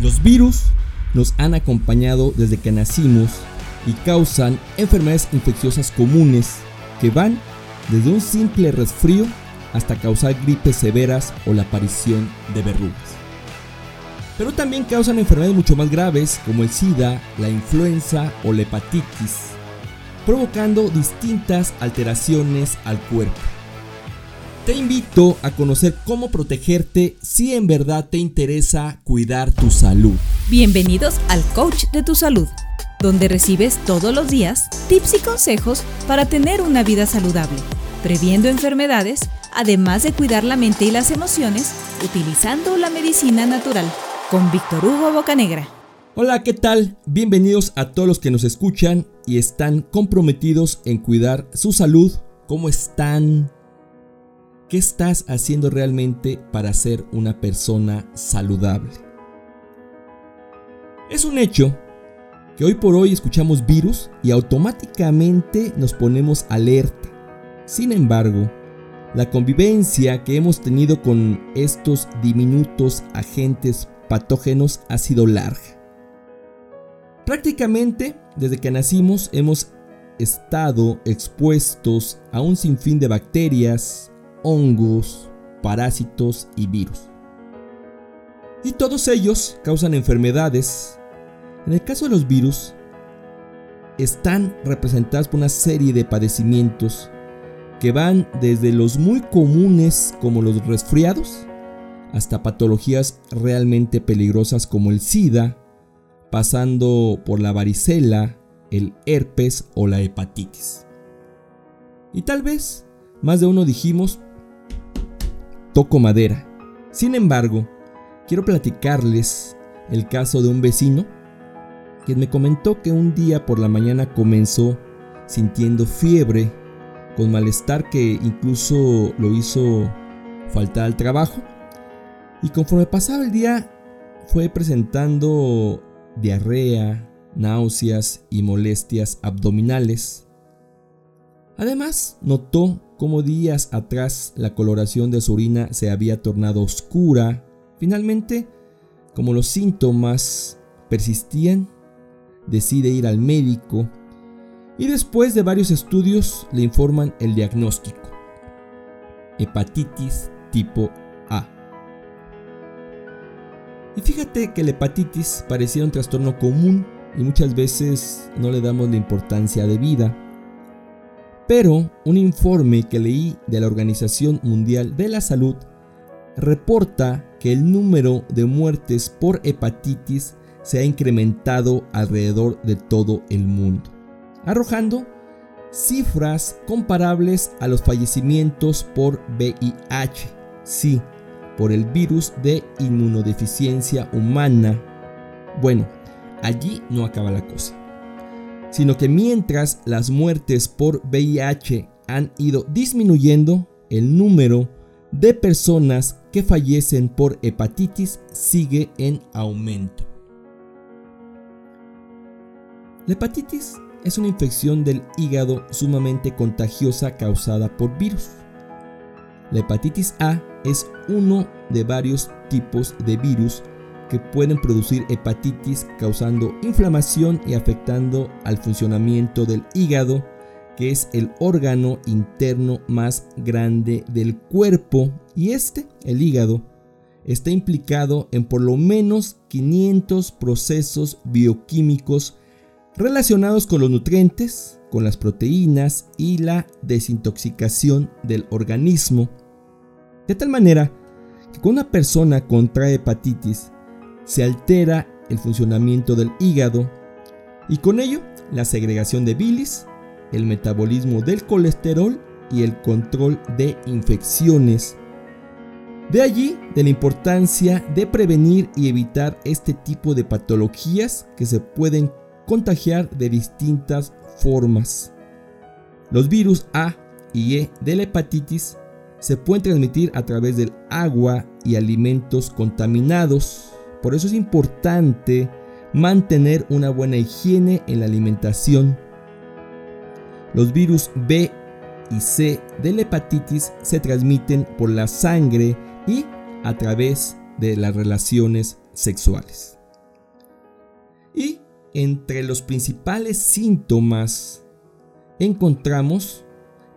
Los virus nos han acompañado desde que nacimos y causan enfermedades infecciosas comunes que van desde un simple resfrío hasta causar gripes severas o la aparición de verrugas. Pero también causan enfermedades mucho más graves como el SIDA, la influenza o la hepatitis, provocando distintas alteraciones al cuerpo. Te invito a conocer cómo protegerte si en verdad te interesa cuidar tu salud. Bienvenidos al Coach de tu Salud, donde recibes todos los días tips y consejos para tener una vida saludable, previendo enfermedades, además de cuidar la mente y las emociones utilizando la medicina natural, con Víctor Hugo Bocanegra. Hola, ¿qué tal? Bienvenidos a todos los que nos escuchan y están comprometidos en cuidar su salud. ¿Cómo están? ¿Qué estás haciendo realmente para ser una persona saludable? Es un hecho que hoy por hoy escuchamos virus y automáticamente nos ponemos alerta. Sin embargo, la convivencia que hemos tenido con estos diminutos agentes patógenos ha sido larga. Prácticamente desde que nacimos hemos estado expuestos a un sinfín de bacterias, hongos, parásitos y virus. Y todos ellos causan enfermedades. En el caso de los virus, están representados por una serie de padecimientos que van desde los muy comunes como los resfriados hasta patologías realmente peligrosas como el SIDA, pasando por la varicela, el herpes o la hepatitis. Y tal vez más de uno dijimos, toco madera. Sin embargo, quiero platicarles el caso de un vecino quien me comentó que un día por la mañana comenzó sintiendo fiebre, con malestar que incluso lo hizo faltar al trabajo. Y conforme pasaba el día fue presentando diarrea, náuseas y molestias abdominales. Además, notó como días atrás la coloración de su orina se había tornado oscura. Finalmente, como los síntomas persistían, decide ir al médico y después de varios estudios le informan el diagnóstico. Hepatitis tipo A. Y fíjate que la hepatitis parecía un trastorno común y muchas veces no le damos la importancia de vida. Pero un informe que leí de la Organización Mundial de la Salud reporta que el número de muertes por hepatitis se ha incrementado alrededor de todo el mundo, arrojando cifras comparables a los fallecimientos por VIH, sí, por el virus de inmunodeficiencia humana. Bueno, allí no acaba la cosa sino que mientras las muertes por VIH han ido disminuyendo, el número de personas que fallecen por hepatitis sigue en aumento. La hepatitis es una infección del hígado sumamente contagiosa causada por virus. La hepatitis A es uno de varios tipos de virus que pueden producir hepatitis causando inflamación y afectando al funcionamiento del hígado, que es el órgano interno más grande del cuerpo. Y este, el hígado, está implicado en por lo menos 500 procesos bioquímicos relacionados con los nutrientes, con las proteínas y la desintoxicación del organismo. De tal manera que cuando una persona contrae hepatitis, se altera el funcionamiento del hígado y con ello la segregación de bilis, el metabolismo del colesterol y el control de infecciones. De allí de la importancia de prevenir y evitar este tipo de patologías que se pueden contagiar de distintas formas. Los virus A y E de la hepatitis se pueden transmitir a través del agua y alimentos contaminados, por eso es importante mantener una buena higiene en la alimentación. Los virus B y C de la hepatitis se transmiten por la sangre y a través de las relaciones sexuales. Y entre los principales síntomas encontramos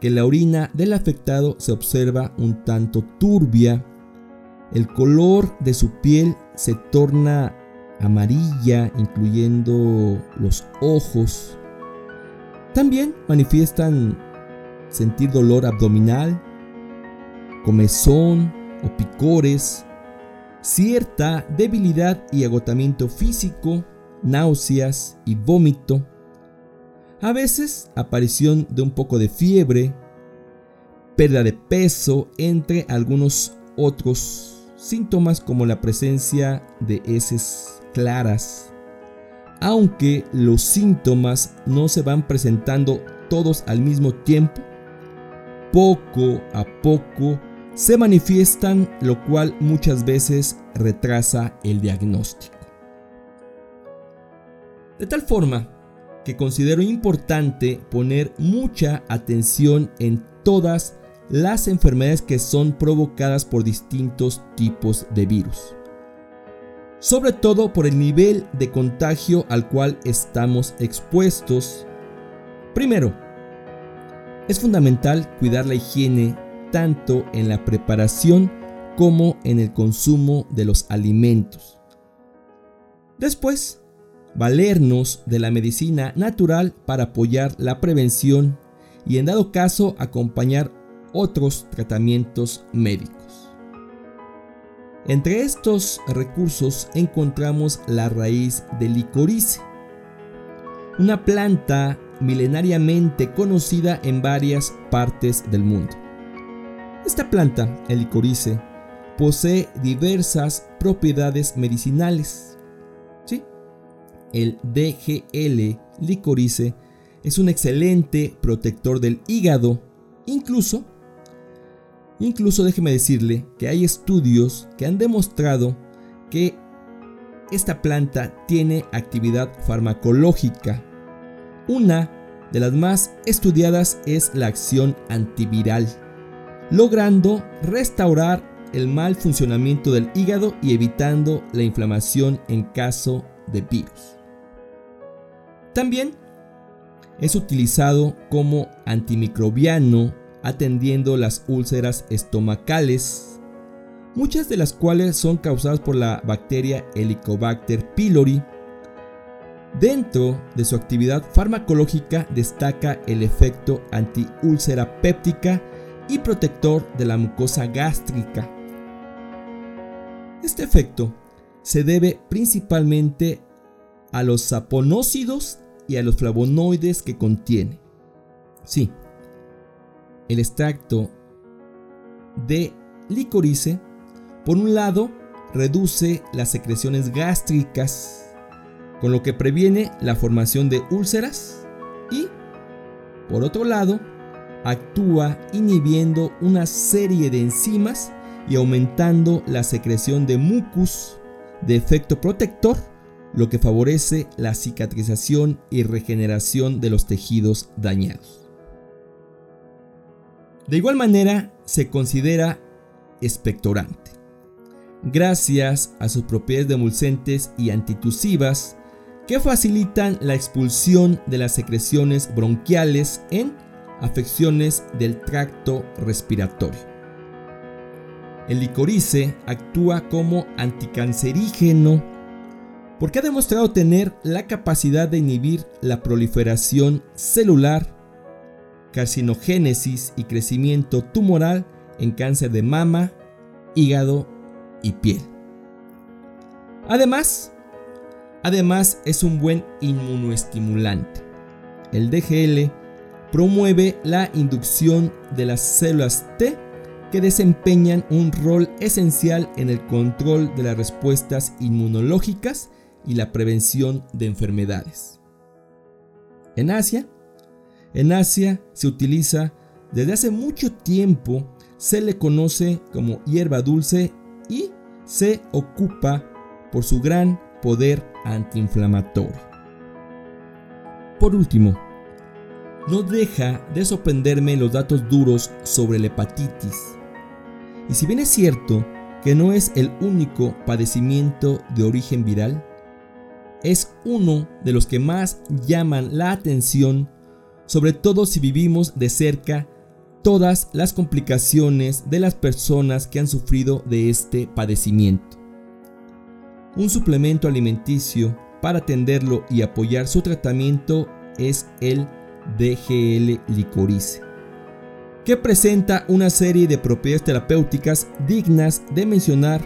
que la orina del afectado se observa un tanto turbia, el color de su piel se torna amarilla, incluyendo los ojos. También manifiestan sentir dolor abdominal, comezón o picores, cierta debilidad y agotamiento físico, náuseas y vómito, a veces aparición de un poco de fiebre, pérdida de peso, entre algunos otros síntomas como la presencia de heces claras. Aunque los síntomas no se van presentando todos al mismo tiempo, poco a poco se manifiestan, lo cual muchas veces retrasa el diagnóstico. De tal forma que considero importante poner mucha atención en todas las enfermedades que son provocadas por distintos tipos de virus. Sobre todo por el nivel de contagio al cual estamos expuestos. Primero, es fundamental cuidar la higiene tanto en la preparación como en el consumo de los alimentos. Después, valernos de la medicina natural para apoyar la prevención y en dado caso acompañar otros tratamientos médicos. Entre estos recursos encontramos la raíz del licorice, una planta milenariamente conocida en varias partes del mundo. Esta planta, el licorice, posee diversas propiedades medicinales. ¿Sí? El DGL licorice es un excelente protector del hígado. Incluso, incluso déjeme decirle que hay estudios que han demostrado que esta planta tiene actividad farmacológica. Una de las más estudiadas es la acción antiviral logrando restaurar el mal funcionamiento del hígado y evitando la inflamación en caso de virus. También es utilizado como antimicrobiano atendiendo las úlceras estomacales, muchas de las cuales son causadas por la bacteria Helicobacter pylori. Dentro de su actividad farmacológica destaca el efecto antiúlcera péptica y protector de la mucosa gástrica. Este efecto se debe principalmente a los saponócidos y a los flavonoides que contiene. Sí, el extracto de licorice, por un lado, reduce las secreciones gástricas, con lo que previene la formación de úlceras y, por otro lado, actúa inhibiendo una serie de enzimas y aumentando la secreción de mucus de efecto protector, lo que favorece la cicatrización y regeneración de los tejidos dañados. De igual manera, se considera expectorante. Gracias a sus propiedades demulcentes y antitusivas que facilitan la expulsión de las secreciones bronquiales en afecciones del tracto respiratorio. El licorice actúa como anticancerígeno porque ha demostrado tener la capacidad de inhibir la proliferación celular, carcinogénesis y crecimiento tumoral en cáncer de mama, hígado y piel. Además, además es un buen inmunoestimulante. El DGL promueve la inducción de las células T que desempeñan un rol esencial en el control de las respuestas inmunológicas y la prevención de enfermedades. En Asia, en Asia se utiliza desde hace mucho tiempo, se le conoce como hierba dulce y se ocupa por su gran poder antiinflamatorio. Por último, no deja de sorprenderme los datos duros sobre la hepatitis. Y si bien es cierto que no es el único padecimiento de origen viral, es uno de los que más llaman la atención, sobre todo si vivimos de cerca todas las complicaciones de las personas que han sufrido de este padecimiento. Un suplemento alimenticio para atenderlo y apoyar su tratamiento es el DGL licorice, que presenta una serie de propiedades terapéuticas dignas de mencionar,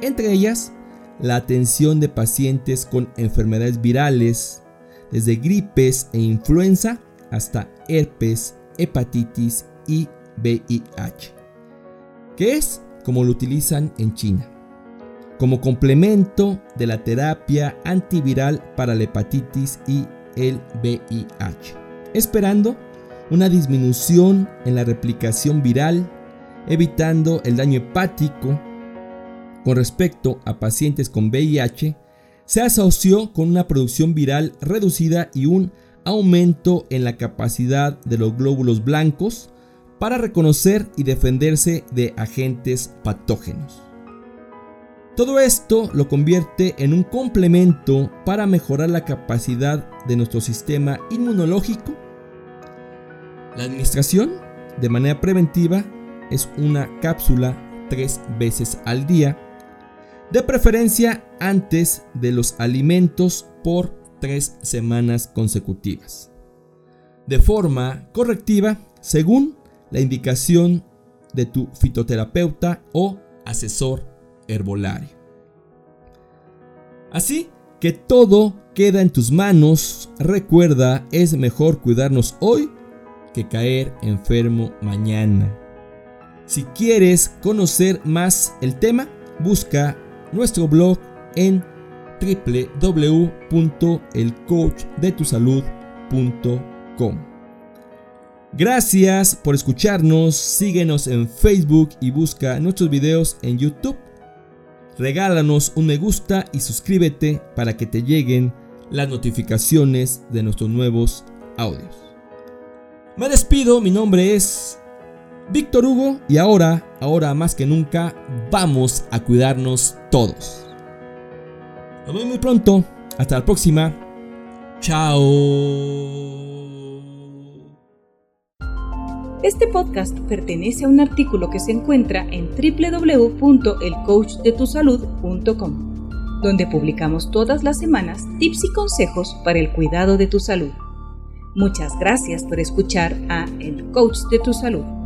entre ellas la atención de pacientes con enfermedades virales, desde gripes e influenza hasta herpes, hepatitis y VIH, que es como lo utilizan en China, como complemento de la terapia antiviral para la hepatitis y el VIH, esperando una disminución en la replicación viral, evitando el daño hepático. Con respecto a pacientes con VIH, se asoció con una producción viral reducida y un aumento en la capacidad de los glóbulos blancos para reconocer y defenderse de agentes patógenos. Todo esto lo convierte en un complemento para mejorar la capacidad de nuestro sistema inmunológico. La administración de manera preventiva es una cápsula tres veces al día, de preferencia antes de los alimentos por tres semanas consecutivas, de forma correctiva según la indicación de tu fitoterapeuta o asesor herbolario. Así que todo queda en tus manos. Recuerda, es mejor cuidarnos hoy que caer enfermo mañana. Si quieres conocer más el tema, busca nuestro blog en www.elcoachdetusalud.com. Gracias por escucharnos, síguenos en Facebook y busca nuestros videos en YouTube. Regálanos un me gusta y suscríbete para que te lleguen las notificaciones de nuestros nuevos audios. Me despido, mi nombre es Víctor Hugo y ahora, ahora más que nunca, vamos a cuidarnos todos. Nos vemos muy pronto. Hasta la próxima. Chao. Este podcast pertenece a un artículo que se encuentra en www.elcoachdetusalud.com, donde publicamos todas las semanas tips y consejos para el cuidado de tu salud. Muchas gracias por escuchar a El Coach de tu Salud.